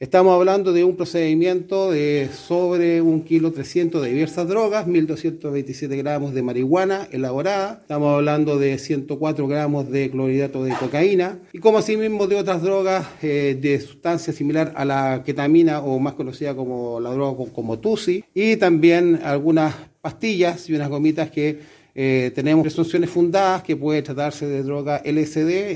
Estamos hablando de un procedimiento de sobre un kilo 300 de diversas drogas, 1.227 gramos de marihuana elaborada, estamos hablando de 104 gramos de clorhidrato de cocaína y como asimismo de otras drogas eh, de sustancia similar a la ketamina o más conocida como la droga como TUSI y también algunas pastillas y unas gomitas que eh, tenemos presunciones fundadas que puede tratarse de droga LSD